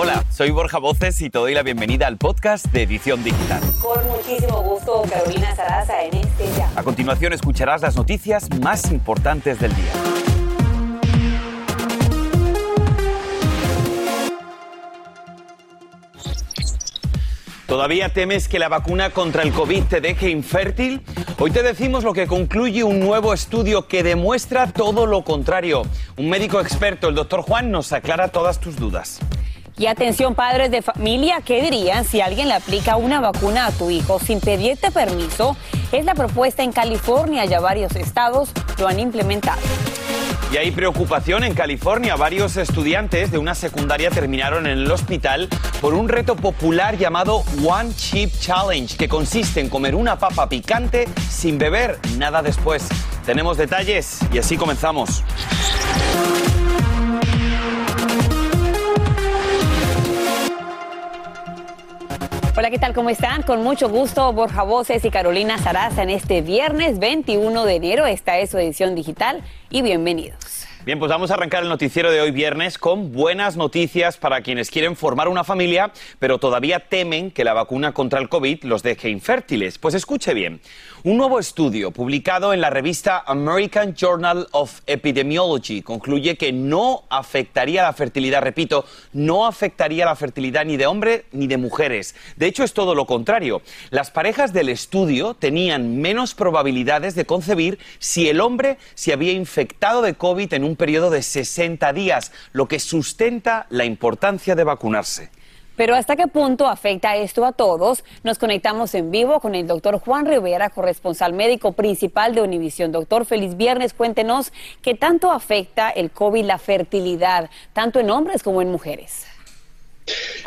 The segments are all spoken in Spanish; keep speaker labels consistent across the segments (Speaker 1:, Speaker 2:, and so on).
Speaker 1: Hola, soy Borja Voces y te doy la bienvenida al podcast de Edición Digital.
Speaker 2: Con muchísimo gusto, Carolina Sarasa en este ya.
Speaker 1: A continuación escucharás las noticias más importantes del día. ¿Todavía temes que la vacuna contra el COVID te deje infértil? Hoy te decimos lo que concluye un nuevo estudio que demuestra todo lo contrario. Un médico experto, el doctor Juan, nos aclara todas tus dudas.
Speaker 2: Y atención padres de familia, ¿qué dirían si alguien le aplica una vacuna a tu hijo sin pedirte permiso? Es la propuesta en California, ya varios estados lo han implementado.
Speaker 1: Y hay preocupación en California. Varios estudiantes de una secundaria terminaron en el hospital por un reto popular llamado One Chip Challenge, que consiste en comer una papa picante sin beber nada después. Tenemos detalles y así comenzamos.
Speaker 2: Hola, ¿qué tal? ¿Cómo están? Con mucho gusto, Borja Voces y Carolina Sarasa en este viernes 21 de enero. Esta es su edición digital y bienvenidos.
Speaker 1: Bien, pues vamos a arrancar el noticiero de hoy viernes con buenas noticias para quienes quieren formar una familia, pero todavía temen que la vacuna contra el COVID los deje infértiles. Pues escuche bien. Un nuevo estudio publicado en la revista American Journal of Epidemiology concluye que no afectaría la fertilidad, repito, no afectaría la fertilidad ni de hombres ni de mujeres. De hecho, es todo lo contrario. Las parejas del estudio tenían menos probabilidades de concebir si el hombre se había infectado de COVID en un periodo de 60 días, lo que sustenta la importancia de vacunarse.
Speaker 2: Pero ¿hasta qué punto afecta esto a todos? Nos conectamos en vivo con el doctor Juan Rivera, corresponsal médico principal de Univisión. Doctor, feliz viernes. Cuéntenos qué tanto afecta el COVID la fertilidad, tanto en hombres como en mujeres.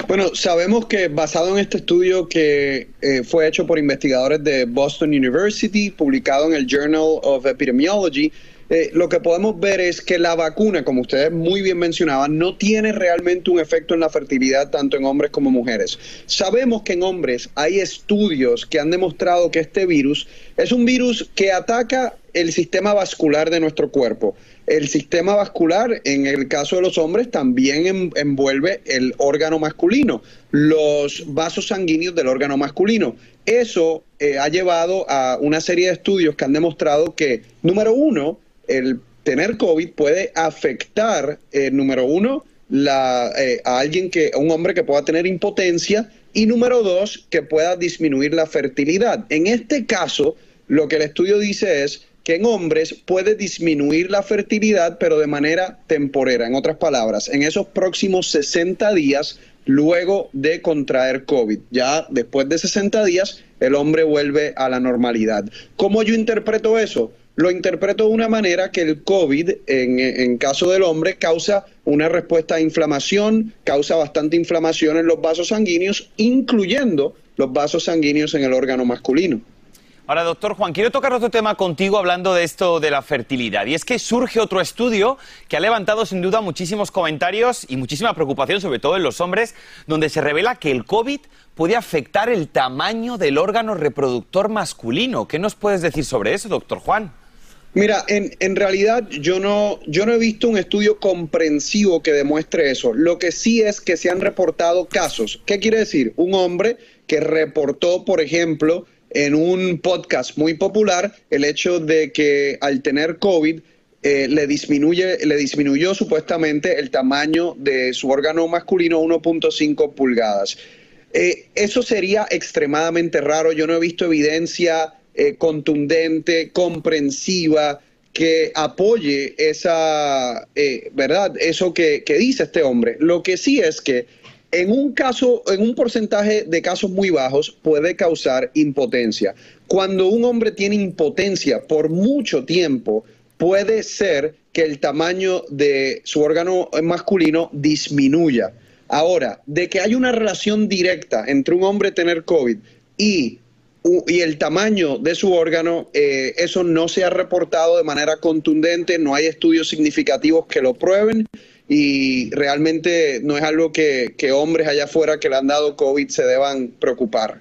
Speaker 3: Bueno, sabemos que basado en este estudio que eh, fue hecho por investigadores de Boston University, publicado en el Journal of Epidemiology, eh, lo que podemos ver es que la vacuna, como ustedes muy bien mencionaban, no tiene realmente un efecto en la fertilidad tanto en hombres como mujeres. Sabemos que en hombres hay estudios que han demostrado que este virus es un virus que ataca el sistema vascular de nuestro cuerpo. El sistema vascular, en el caso de los hombres, también envuelve el órgano masculino, los vasos sanguíneos del órgano masculino. Eso eh, ha llevado a una serie de estudios que han demostrado que, número uno, el tener COVID puede afectar, eh, número uno, la, eh, a alguien que, a un hombre que pueda tener impotencia y número dos, que pueda disminuir la fertilidad. En este caso, lo que el estudio dice es que en hombres puede disminuir la fertilidad, pero de manera temporera. En otras palabras, en esos próximos 60 días, luego de contraer COVID. Ya después de 60 días, el hombre vuelve a la normalidad. ¿Cómo yo interpreto eso? Lo interpreto de una manera que el COVID, en, en, caso del hombre, causa una respuesta a inflamación, causa bastante inflamación en los vasos sanguíneos, incluyendo los vasos sanguíneos en el órgano masculino.
Speaker 1: Ahora, doctor Juan, quiero tocar otro tema contigo hablando de esto de la fertilidad. Y es que surge otro estudio que ha levantado sin duda muchísimos comentarios y muchísima preocupación, sobre todo en los hombres, donde se revela que el COVID puede afectar el tamaño del órgano reproductor masculino. ¿Qué nos puedes decir sobre eso, doctor Juan?
Speaker 3: Mira, en, en, realidad yo no, yo no he visto un estudio comprensivo que demuestre eso. Lo que sí es que se han reportado casos. ¿Qué quiere decir? Un hombre que reportó, por ejemplo, en un podcast muy popular el hecho de que al tener COVID eh, le, disminuye, le disminuyó supuestamente el tamaño de su órgano masculino 1.5 pulgadas. Eh, eso sería extremadamente raro. Yo no he visto evidencia eh, contundente, comprensiva, que apoye esa, eh, ¿verdad? Eso que, que, dice este hombre. Lo que sí es que en un caso, en un porcentaje de casos muy bajos, puede causar impotencia. Cuando un hombre tiene impotencia por mucho tiempo, puede ser que el tamaño de su órgano masculino disminuya. Ahora, de que hay una relación directa entre un hombre tener COVID y y el tamaño de su órgano, eh, eso no se ha reportado de manera contundente, no hay estudios significativos que lo prueben y realmente no es algo que, que hombres allá afuera que le han dado COVID se deban preocupar.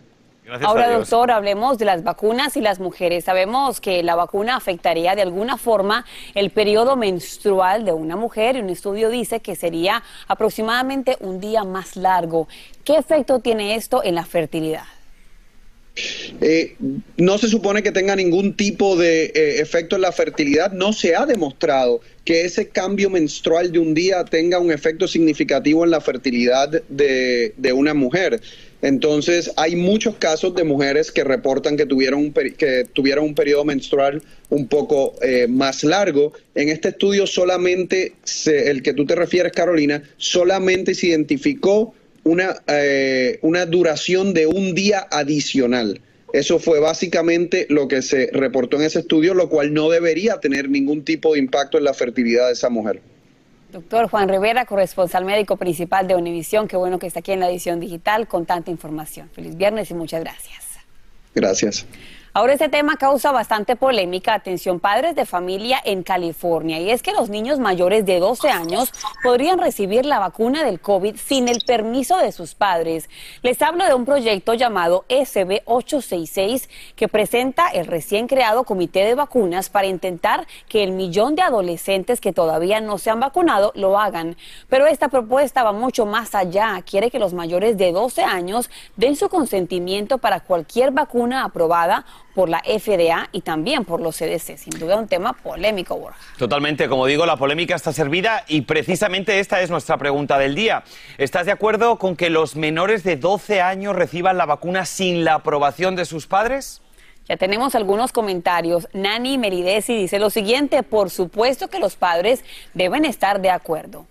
Speaker 2: Ahora, doctor, hablemos de las vacunas y las mujeres. Sabemos que la vacuna afectaría de alguna forma el periodo menstrual de una mujer y un estudio dice que sería aproximadamente un día más largo. ¿Qué efecto tiene esto en la fertilidad?
Speaker 3: Eh, no se supone que tenga ningún tipo de eh, efecto en la fertilidad. No se ha demostrado que ese cambio menstrual de un día tenga un efecto significativo en la fertilidad de, una mujer. Entonces, hay muchos casos de mujeres que reportan que tuvieron un, que tuvieron un periodo menstrual un poco eh, más largo. En este estudio solamente, el que tú te refieres, Carolina, solamente se identificó una, eh, una duración de un día adicional. Eso fue básicamente lo que se reportó en ese estudio, lo cual no debería tener ningún tipo de impacto en la fertilidad de esa mujer.
Speaker 2: Doctor Juan Rivera, corresponsal médico principal de Univisión, qué bueno que está aquí en la edición digital con tanta información. Feliz viernes y muchas gracias.
Speaker 3: Gracias.
Speaker 2: Ahora este tema causa bastante polémica, atención padres de familia en California, y es que los niños mayores de 12 años podrían recibir la vacuna del COVID sin el permiso de sus padres. Les hablo de un proyecto llamado SB 866 que presenta el recién creado Comité de Vacunas para intentar que el millón de adolescentes que todavía no se han vacunado lo hagan. Pero esta propuesta va mucho más allá, quiere que los mayores de 12 años den su consentimiento para cualquier vacuna aprobada por la FDA y también por los CDC. Sin duda un tema polémico, Borja.
Speaker 1: Totalmente, como digo, la polémica está servida y precisamente esta es nuestra pregunta del día. ¿Estás de acuerdo con que los menores de 12 años reciban la vacuna sin la aprobación de sus padres?
Speaker 2: Ya tenemos algunos comentarios. Nani Meridesi dice lo siguiente, por supuesto que los padres deben estar de acuerdo.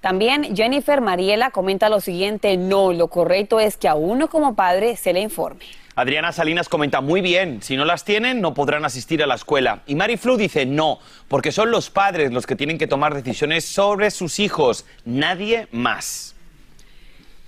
Speaker 2: También Jennifer Mariela comenta lo siguiente, no, lo correcto es que a uno como padre se le informe.
Speaker 1: Adriana Salinas comenta muy bien, si no las tienen no podrán asistir a la escuela. Y Mari Flu dice no, porque son los padres los que tienen que tomar decisiones sobre sus hijos, nadie más.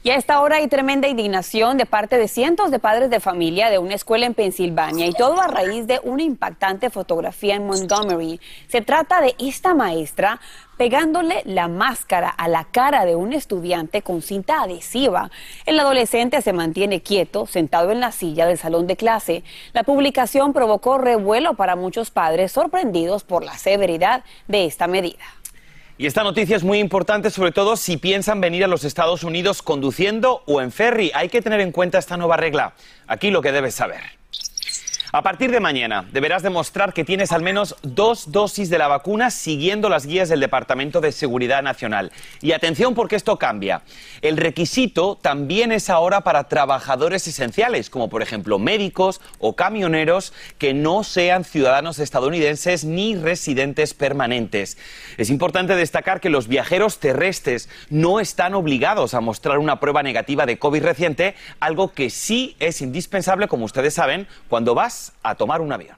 Speaker 2: Y a esta hora hay tremenda indignación de parte de cientos de padres de familia de una escuela en Pensilvania y todo a raíz de una impactante fotografía en Montgomery. Se trata de esta maestra pegándole la máscara a la cara de un estudiante con cinta adhesiva. El adolescente se mantiene quieto, sentado en la silla del salón de clase. La publicación provocó revuelo para muchos padres sorprendidos por la severidad de esta medida.
Speaker 1: Y esta noticia es muy importante, sobre todo si piensan venir a los Estados Unidos conduciendo o en ferry. Hay que tener en cuenta esta nueva regla. Aquí lo que debes saber. A partir de mañana deberás demostrar que tienes al menos dos dosis de la vacuna siguiendo las guías del Departamento de Seguridad Nacional. Y atención porque esto cambia. El requisito también es ahora para trabajadores esenciales, como por ejemplo médicos o camioneros que no sean ciudadanos estadounidenses ni residentes permanentes. Es importante destacar que los viajeros terrestres no están obligados a mostrar una prueba negativa de COVID reciente, algo que sí es indispensable, como ustedes saben, cuando vas a tomar un avión.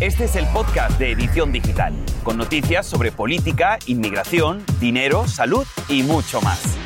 Speaker 1: Este es el podcast de Edición Digital, con noticias sobre política, inmigración, dinero, salud y mucho más.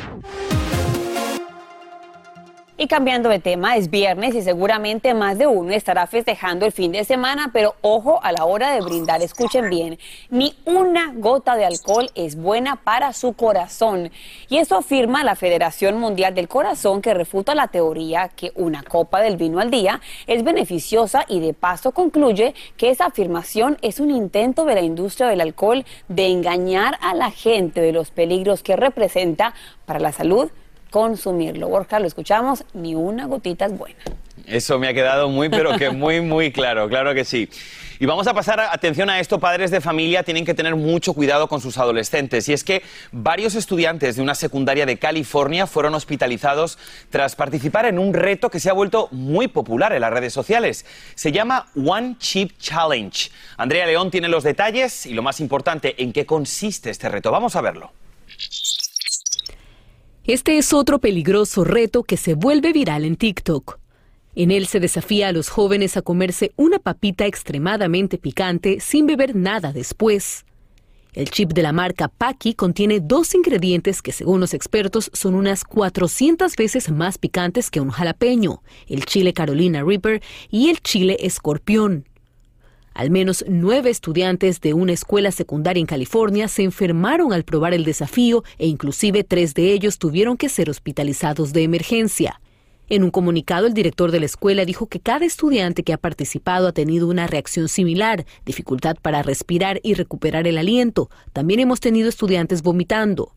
Speaker 2: Y cambiando de tema, es viernes y seguramente más de uno estará festejando el fin de semana, pero ojo a la hora de brindar, escuchen bien, ni una gota de alcohol es buena para su corazón. Y eso afirma la Federación Mundial del Corazón que refuta la teoría que una copa del vino al día es beneficiosa y de paso concluye que esa afirmación es un intento de la industria del alcohol de engañar a la gente de los peligros que representa para la salud consumirlo. Borja, lo escuchamos, ni una gotita es buena.
Speaker 1: Eso me ha quedado muy, pero que muy, muy claro, claro que sí. Y vamos a pasar atención a esto, padres de familia tienen que tener mucho cuidado con sus adolescentes. Y es que varios estudiantes de una secundaria de California fueron hospitalizados tras participar en un reto que se ha vuelto muy popular en las redes sociales. Se llama One Chip Challenge. Andrea León tiene los detalles y lo más importante, en qué consiste este reto. Vamos a verlo.
Speaker 4: Este es otro peligroso reto que se vuelve viral en TikTok. En él se desafía a los jóvenes a comerse una papita extremadamente picante sin beber nada después. El chip de la marca Paki contiene dos ingredientes que según los expertos son unas 400 veces más picantes que un jalapeño, el chile Carolina Reaper y el chile escorpión. Al menos nueve estudiantes de una escuela secundaria en California se enfermaron al probar el desafío e inclusive tres de ellos tuvieron que ser hospitalizados de emergencia. En un comunicado, el director de la escuela dijo que cada estudiante que ha participado ha tenido una reacción similar, dificultad para respirar y recuperar el aliento. También hemos tenido estudiantes vomitando.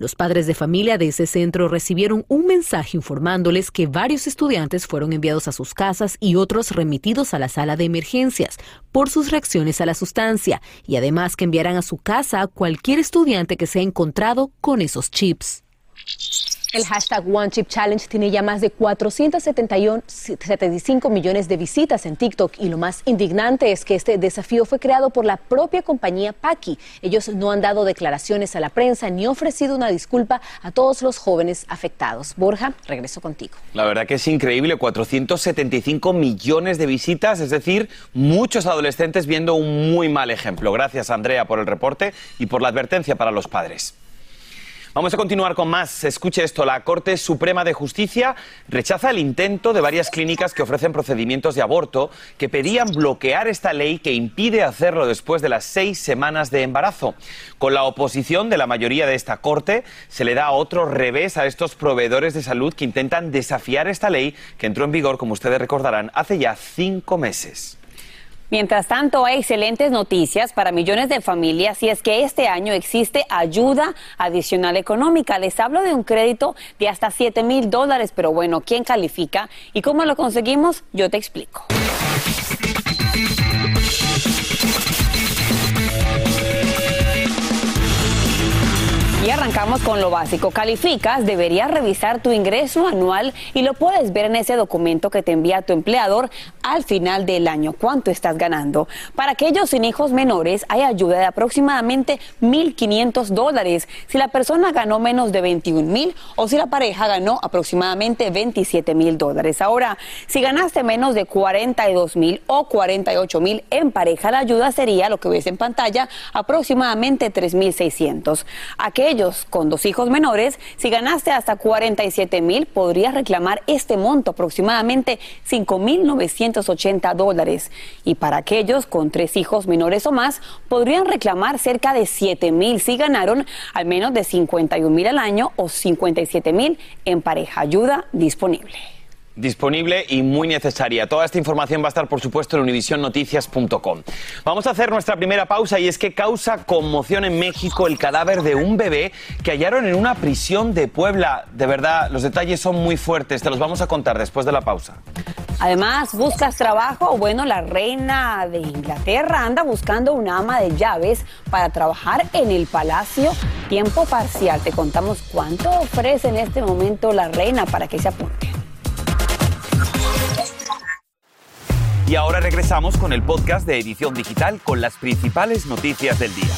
Speaker 4: Los padres de familia de ese centro recibieron un mensaje informándoles que varios estudiantes fueron enviados a sus casas y otros remitidos a la sala de emergencias por sus reacciones a la sustancia y además que enviarán a su casa a cualquier estudiante que se ha encontrado con esos chips.
Speaker 5: El hashtag One Chip Challenge tiene ya más de 475 millones de visitas en TikTok y lo más indignante es que este desafío fue creado por la propia compañía Paki. Ellos no han dado declaraciones a la prensa ni ofrecido una disculpa a todos los jóvenes afectados. Borja, regreso contigo.
Speaker 1: La verdad que es increíble, 475 millones de visitas, es decir, muchos adolescentes viendo un muy mal ejemplo. Gracias Andrea por el reporte y por la advertencia para los padres. Vamos a continuar con más. Escuche esto. La Corte Suprema de Justicia rechaza el intento de varias clínicas que ofrecen procedimientos de aborto que pedían bloquear esta ley que impide hacerlo después de las seis semanas de embarazo. Con la oposición de la mayoría de esta Corte, se le da otro revés a estos proveedores de salud que intentan desafiar esta ley que entró en vigor, como ustedes recordarán, hace ya cinco meses.
Speaker 2: Mientras tanto, hay excelentes noticias para millones de familias y es que este año existe ayuda adicional económica. Les hablo de un crédito de hasta 7 mil dólares, pero bueno, ¿quién califica y cómo lo conseguimos? Yo te explico. Arrancamos con lo básico. Calificas, deberías revisar tu ingreso anual y lo puedes ver en ese documento que te envía tu empleador al final del año. ¿Cuánto estás ganando? Para aquellos sin hijos menores hay ayuda de aproximadamente 1.500 dólares si la persona ganó menos de 21 mil o si la pareja ganó aproximadamente 27 mil dólares. Ahora, si ganaste menos de 42 mil o 48 mil en pareja, la ayuda sería lo que ves en pantalla, aproximadamente 3.600. Aquellos con dos hijos menores, si ganaste hasta 47 mil, podrías reclamar este monto, aproximadamente 5.980 dólares. Y para aquellos con tres hijos menores o más, podrían reclamar cerca de 7 mil si ganaron al menos de 51 mil al año o 57 mil en pareja. Ayuda disponible
Speaker 1: disponible y muy necesaria. Toda esta información va a estar, por supuesto, en univisionnoticias.com. Vamos a hacer nuestra primera pausa y es que causa conmoción en México el cadáver de un bebé que hallaron en una prisión de Puebla. De verdad, los detalles son muy fuertes. Te los vamos a contar después de la pausa.
Speaker 2: Además, ¿buscas trabajo? Bueno, la reina de Inglaterra anda buscando una ama de llaves para trabajar en el palacio tiempo parcial. Te contamos cuánto ofrece en este momento la reina para que se apunte.
Speaker 1: Y ahora regresamos con el podcast de Edición Digital con las principales noticias del día.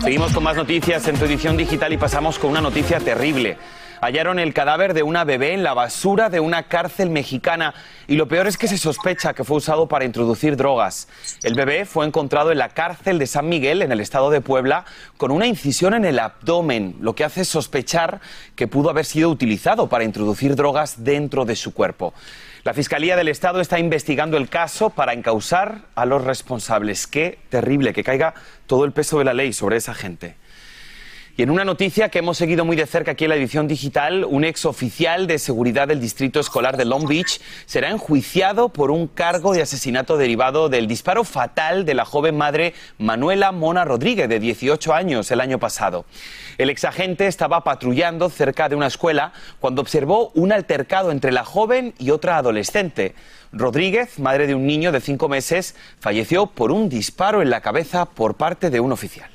Speaker 1: Seguimos con más noticias en tu edición digital y pasamos con una noticia terrible hallaron el cadáver de una bebé en la basura de una cárcel mexicana y lo peor es que se sospecha que fue usado para introducir drogas. El bebé fue encontrado en la cárcel de San Miguel, en el estado de Puebla, con una incisión en el abdomen, lo que hace sospechar que pudo haber sido utilizado para introducir drogas dentro de su cuerpo. La Fiscalía del Estado está investigando el caso para encausar a los responsables. Qué terrible que caiga todo el peso de la ley sobre esa gente. Y en una noticia que hemos seguido muy de cerca aquí en la edición digital, un ex oficial de seguridad del distrito escolar de Long Beach será enjuiciado por un cargo de asesinato derivado del disparo fatal de la joven madre Manuela Mona Rodríguez, de 18 años, el año pasado. El exagente estaba patrullando cerca de una escuela cuando observó un altercado entre la joven y otra adolescente. Rodríguez, madre de un niño de cinco meses, falleció por un disparo en la cabeza por parte de un oficial.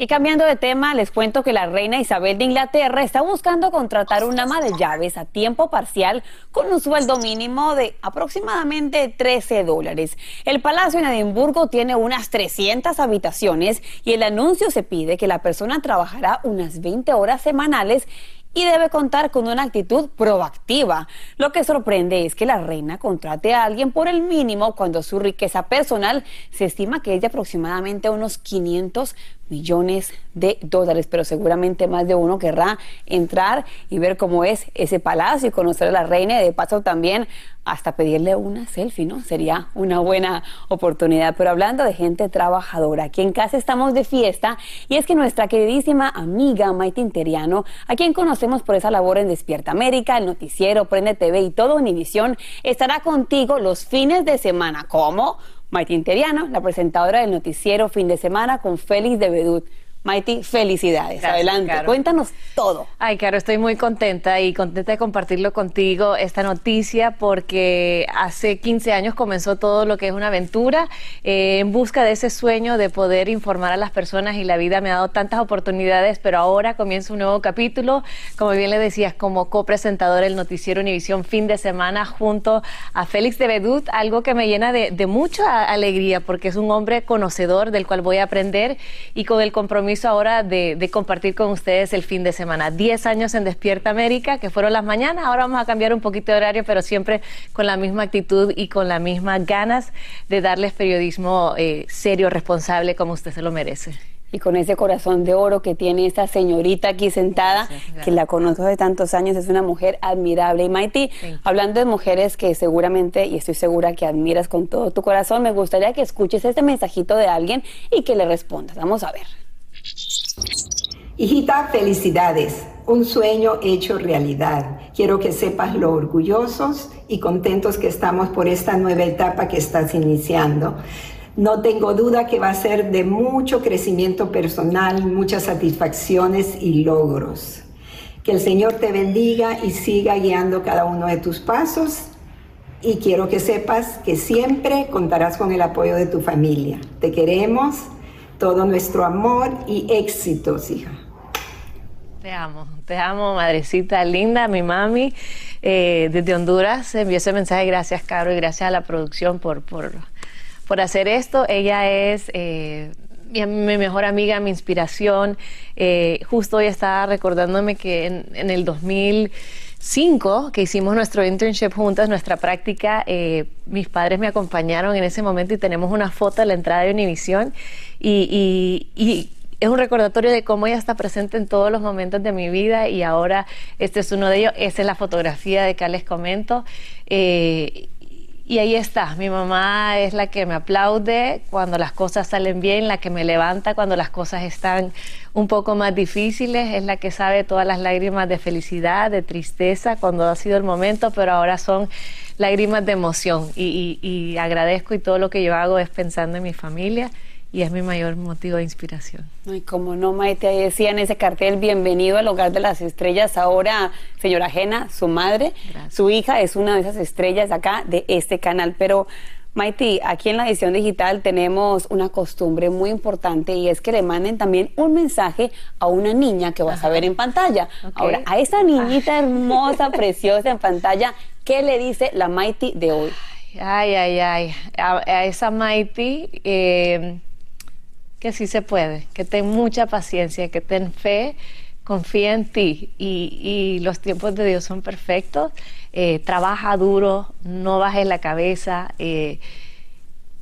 Speaker 2: Y cambiando de tema, les cuento que la reina Isabel de Inglaterra está buscando contratar una ama de llaves a tiempo parcial con un sueldo mínimo de aproximadamente 13 dólares. El palacio en Edimburgo tiene unas 300 habitaciones y el anuncio se pide que la persona trabajará unas 20 horas semanales y debe contar con una actitud proactiva. Lo que sorprende es que la reina contrate a alguien por el mínimo cuando su riqueza personal se estima que es de aproximadamente unos 500 millones de dólares, pero seguramente más de uno querrá entrar y ver cómo es ese palacio y conocer a la reina y de paso también hasta pedirle una selfie, ¿no? Sería una buena oportunidad. Pero hablando de gente trabajadora, aquí en casa estamos de fiesta y es que nuestra queridísima amiga Maite Interiano, a quien conocemos por esa labor en Despierta América, el noticiero, Prende TV y todo Univisión, estará contigo los fines de semana. ¿Cómo? Maite Interiano, la presentadora del noticiero Fin de Semana con Félix de Bedut. Maiti, felicidades. Adelante, cuéntanos todo.
Speaker 6: Ay, Caro, estoy muy contenta y contenta de compartirlo contigo esta noticia porque hace 15 años comenzó todo lo que es una aventura eh, en busca de ese sueño de poder informar a las personas y la vida me ha dado tantas oportunidades, pero ahora comienza un nuevo capítulo, como bien le decías, como copresentador del noticiero Univisión fin de semana junto a Félix de Bedut, algo que me llena de, mucha alegría porque es un hombre conocedor del cual voy a aprender y con el compromiso ahora de, compartir con ustedes el fin de semana. Diez años en Despierta América, que fueron las mañanas. Ahora vamos a cambiar un poquito de horario, pero siempre con la misma actitud y con las mismas ganas de darles periodismo eh, serio, responsable, como usted se lo merece
Speaker 2: y con ese corazón de oro que tiene esta señorita aquí sentada, que la conozco de tantos años, es una mujer admirable. Y Maiti, hablando de mujeres que seguramente, y estoy segura que admiras con todo tu corazón, me gustaría que escuches este mensajito de alguien y que le respondas. Vamos a ver.
Speaker 7: Hijita, felicidades, un sueño hecho realidad. Quiero que sepas lo orgullosos y contentos que estamos por esta nueva etapa que estás iniciando. No tengo duda que va a ser de mucho crecimiento personal, muchas satisfacciones y logros. Que el Señor te bendiga y siga guiando cada uno de tus pasos. Y quiero que sepas que siempre contarás con el apoyo de tu familia. Te queremos todo nuestro amor y éxitos, hija.
Speaker 6: Te amo, te amo, madrecita linda, mi mami. Eh, desde Honduras envió ese mensaje. Gracias, Caro, y gracias a la producción por, por, por hacer esto. Ella es eh, mi, mejor amiga, mi inspiración. Eh, justo hoy estaba recordándome que en, en el 2000 cinco que hicimos nuestro internship juntas, nuestra práctica, eh, mis padres me acompañaron en ese momento y tenemos una foto de la entrada de Univisión y, y, es un recordatorio de cómo ella está presente en todos los momentos de mi vida y ahora este es uno de ellos, esa es la fotografía de que les comento. Eh, y ahí está, mi mamá es la que me aplaude cuando las cosas salen bien, la que me levanta cuando las cosas están un poco más difíciles, es la que sabe todas las lágrimas de felicidad, de tristeza, cuando ha sido el momento, pero ahora son lágrimas de emoción. Y, y agradezco y todo lo que yo hago es pensando en mi familia y es mi mayor motivo de inspiración.
Speaker 2: Ay, como no, Maite, ahí decía en ese cartel, bienvenido al hogar de las estrellas. Ahora, señora Jena, su madre, su hija es una de esas estrellas acá de este canal. Pero, Maite, aquí en la edición digital tenemos una costumbre muy importante y es que le manden también un mensaje a una niña que vas a ver en pantalla. Ahora, a esa niñita hermosa, preciosa en pantalla, ¿qué le dice la Maite de hoy?
Speaker 6: Ay, ay, ay. A, esa Maite... Eh, que sí se puede, que ten mucha paciencia, que ten fe, confía en ti y, los tiempos de Dios son perfectos. Eh, trabaja duro, no bajes la cabeza eh,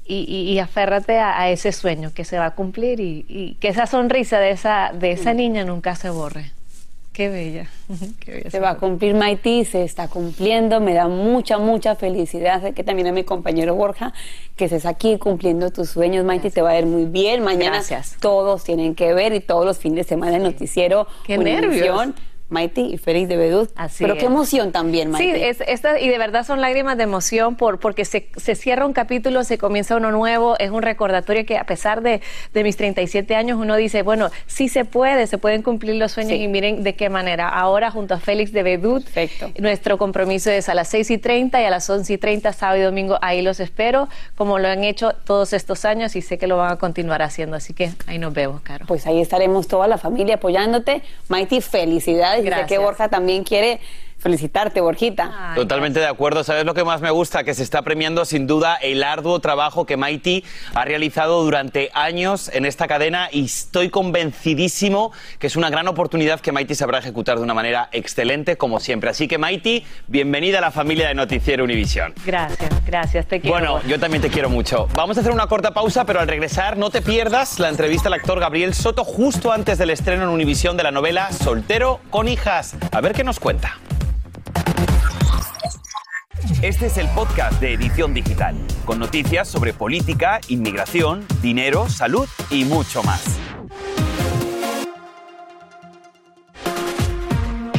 Speaker 6: y, aférrate a, ese sueño que se va a cumplir y, que esa sonrisa de esa, de esa niña nunca se borre. Qué bella.
Speaker 2: se va a cumplir Maití, se está cumpliendo, me da mucha, mucha felicidad. Sé que también a mi compañero Borja, que estés aquí cumpliendo tus sueños, Maití, te va a ir muy bien. Mañana todos tienen que ver y todos los fines de semana el noticiero.
Speaker 6: Qué nervios.
Speaker 2: Maiti y Félix de Bedut. Pero qué emoción también, Maiti.
Speaker 6: Sí, es, esta, y de verdad son lágrimas de emoción por, porque se, se, cierra un capítulo, se comienza uno nuevo, es un recordatorio que a pesar de, de, mis 37 años uno dice, bueno, sí se puede, se pueden cumplir los sueños y miren de qué manera. Ahora junto a Félix de Bedut, nuestro compromiso es a las 6 y 30 y a las 11 y 30, sábado y domingo, ahí los espero, como lo han hecho todos estos años y sé que lo van a continuar haciendo, así que ahí nos vemos, Caro.
Speaker 2: Pues ahí estaremos toda la familia apoyándote. Maiti, felicidades Gracias. que Borja también quiere felicitarte, Borjita.
Speaker 1: Totalmente de acuerdo. ¿Sabes lo que más me gusta? Que se está premiando sin duda el arduo trabajo que Maiti ha realizado durante años en esta cadena y estoy convencidísimo que es una gran oportunidad que Maiti sabrá ejecutar de una manera excelente como siempre. Así que Maiti, bienvenida a la familia de Noticiero Univisión.
Speaker 6: Gracias, gracias, te quiero.
Speaker 1: Bueno, yo también te quiero mucho. Vamos a hacer una corta pausa, pero al regresar no te pierdas la entrevista al actor Gabriel Soto justo antes del estreno en Univisión de la novela Soltero con hijas. A ver qué nos cuenta. Este es el podcast de Edición Digital, con noticias sobre política, inmigración, dinero, salud y mucho más.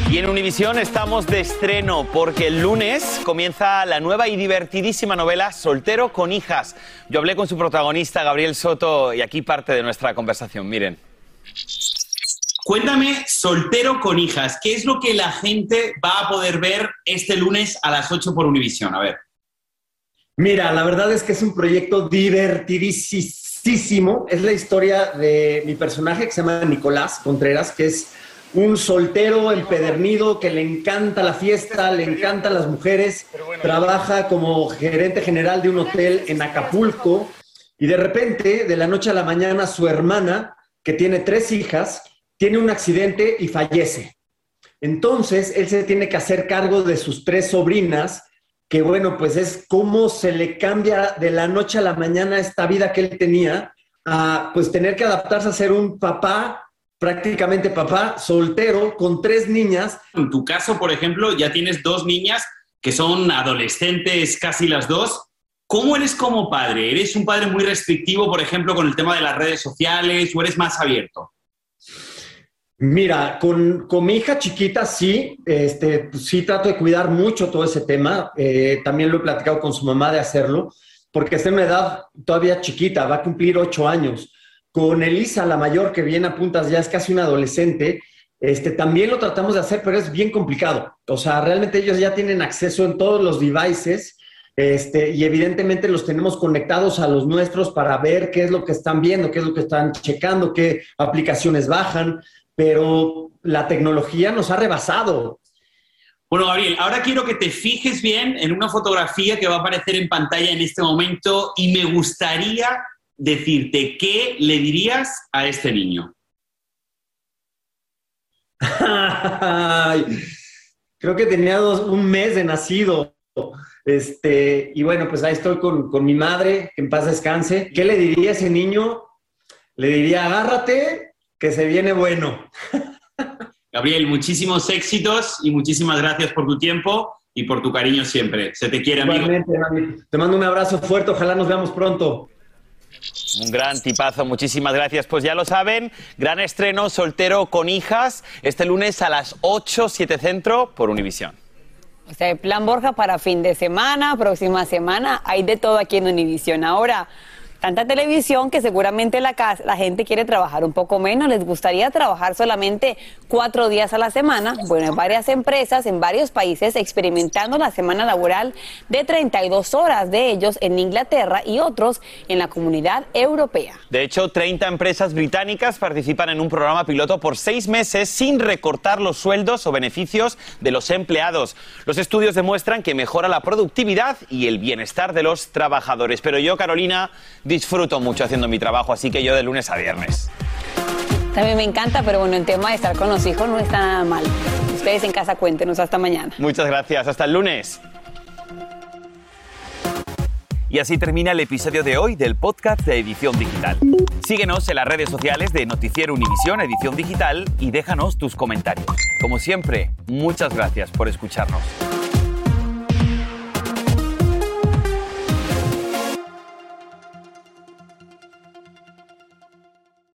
Speaker 1: Y en Univisión estamos de estreno porque el lunes comienza la nueva y divertidísima novela Soltero con hijas. Yo hablé con su protagonista Gabriel Soto y aquí parte de nuestra conversación. Miren. Cuéntame, soltero con hijas, ¿qué es lo que la gente va a poder ver este lunes a las 8 por Univisión? A ver.
Speaker 8: Mira, la verdad es que es un proyecto divertidísimo. Es la historia de mi personaje que se llama Nicolás Contreras, que es un soltero empedernido que le encanta la fiesta, le encantan las mujeres, trabaja como gerente general de un hotel en Acapulco y de repente, de la noche a la mañana, su hermana, que tiene tres hijas, tiene un accidente y fallece. Entonces, él se tiene que hacer cargo de sus tres sobrinas, que bueno, pues es cómo se le cambia de la noche a la mañana esta vida que él tenía a pues tener que adaptarse a ser un papá prácticamente papá soltero con tres niñas.
Speaker 1: En tu caso, por ejemplo, ya tienes dos niñas que son adolescentes, casi las dos. ¿Cómo eres como padre? ¿Eres un padre muy restrictivo, por ejemplo, con el tema de las redes sociales o eres más abierto?
Speaker 8: Mira, con, con mi hija chiquita sí, este, pues sí trato de cuidar mucho todo ese tema. Eh, también lo he platicado con su mamá de hacerlo, porque está en una edad todavía chiquita, va a cumplir ocho años. Con Elisa, la mayor, que viene a puntas, ya es casi una adolescente, este, también lo tratamos de hacer, pero es bien complicado. O sea, realmente ellos ya tienen acceso en todos los devices este, y evidentemente los tenemos conectados a los nuestros para ver qué es lo que están viendo, qué es lo que están checando, qué aplicaciones bajan, pero la tecnología nos ha rebasado.
Speaker 1: Bueno, Gabriel, ahora quiero que te fijes bien en una fotografía que va a aparecer en pantalla en este momento y me gustaría decirte qué le dirías a este niño.
Speaker 8: Creo que tenía un mes de nacido. Este, y bueno, pues ahí estoy con, con mi madre, que en paz descanse. ¿Qué le diría a ese niño? Le diría, agárrate, que se viene bueno.
Speaker 1: Gabriel, muchísimos éxitos y muchísimas gracias por tu tiempo y por tu cariño siempre. Se te quiere, amigo.
Speaker 8: Te mando un abrazo fuerte, ojalá nos veamos pronto.
Speaker 1: Un gran tipazo, muchísimas gracias. Pues ya lo saben, gran estreno soltero con hijas este lunes a las 8, 7 centro por Univisión.
Speaker 2: O sea, el plan Borja para fin de semana, próxima semana, hay de todo aquí en Univisión. Ahora, tanta televisión que seguramente la, la gente quiere trabajar un poco menos, les gustaría trabajar solamente cuatro días a la semana. Bueno, hay varias empresas en varios países experimentando la semana laboral de 32 horas, de ellos en Inglaterra y otros en la comunidad europea.
Speaker 1: De hecho, 30 empresas británicas participan en un programa piloto por seis meses sin recortar los sueldos o beneficios de los empleados. Los estudios demuestran que mejora la productividad y el bienestar de los trabajadores. Pero yo, Carolina, disfruto mucho haciendo mi trabajo, así que yo de lunes a viernes.
Speaker 2: También me encanta, pero bueno, el tema de estar con los hijos no está nada mal. Ustedes en casa cuéntenos hasta mañana.
Speaker 1: Muchas gracias, hasta el lunes. Y así termina el episodio de hoy del podcast de Edición Digital. Síguenos en las redes sociales de Noticiero Univisión Edición Digital y déjanos tus comentarios. Como siempre, muchas gracias por escucharnos.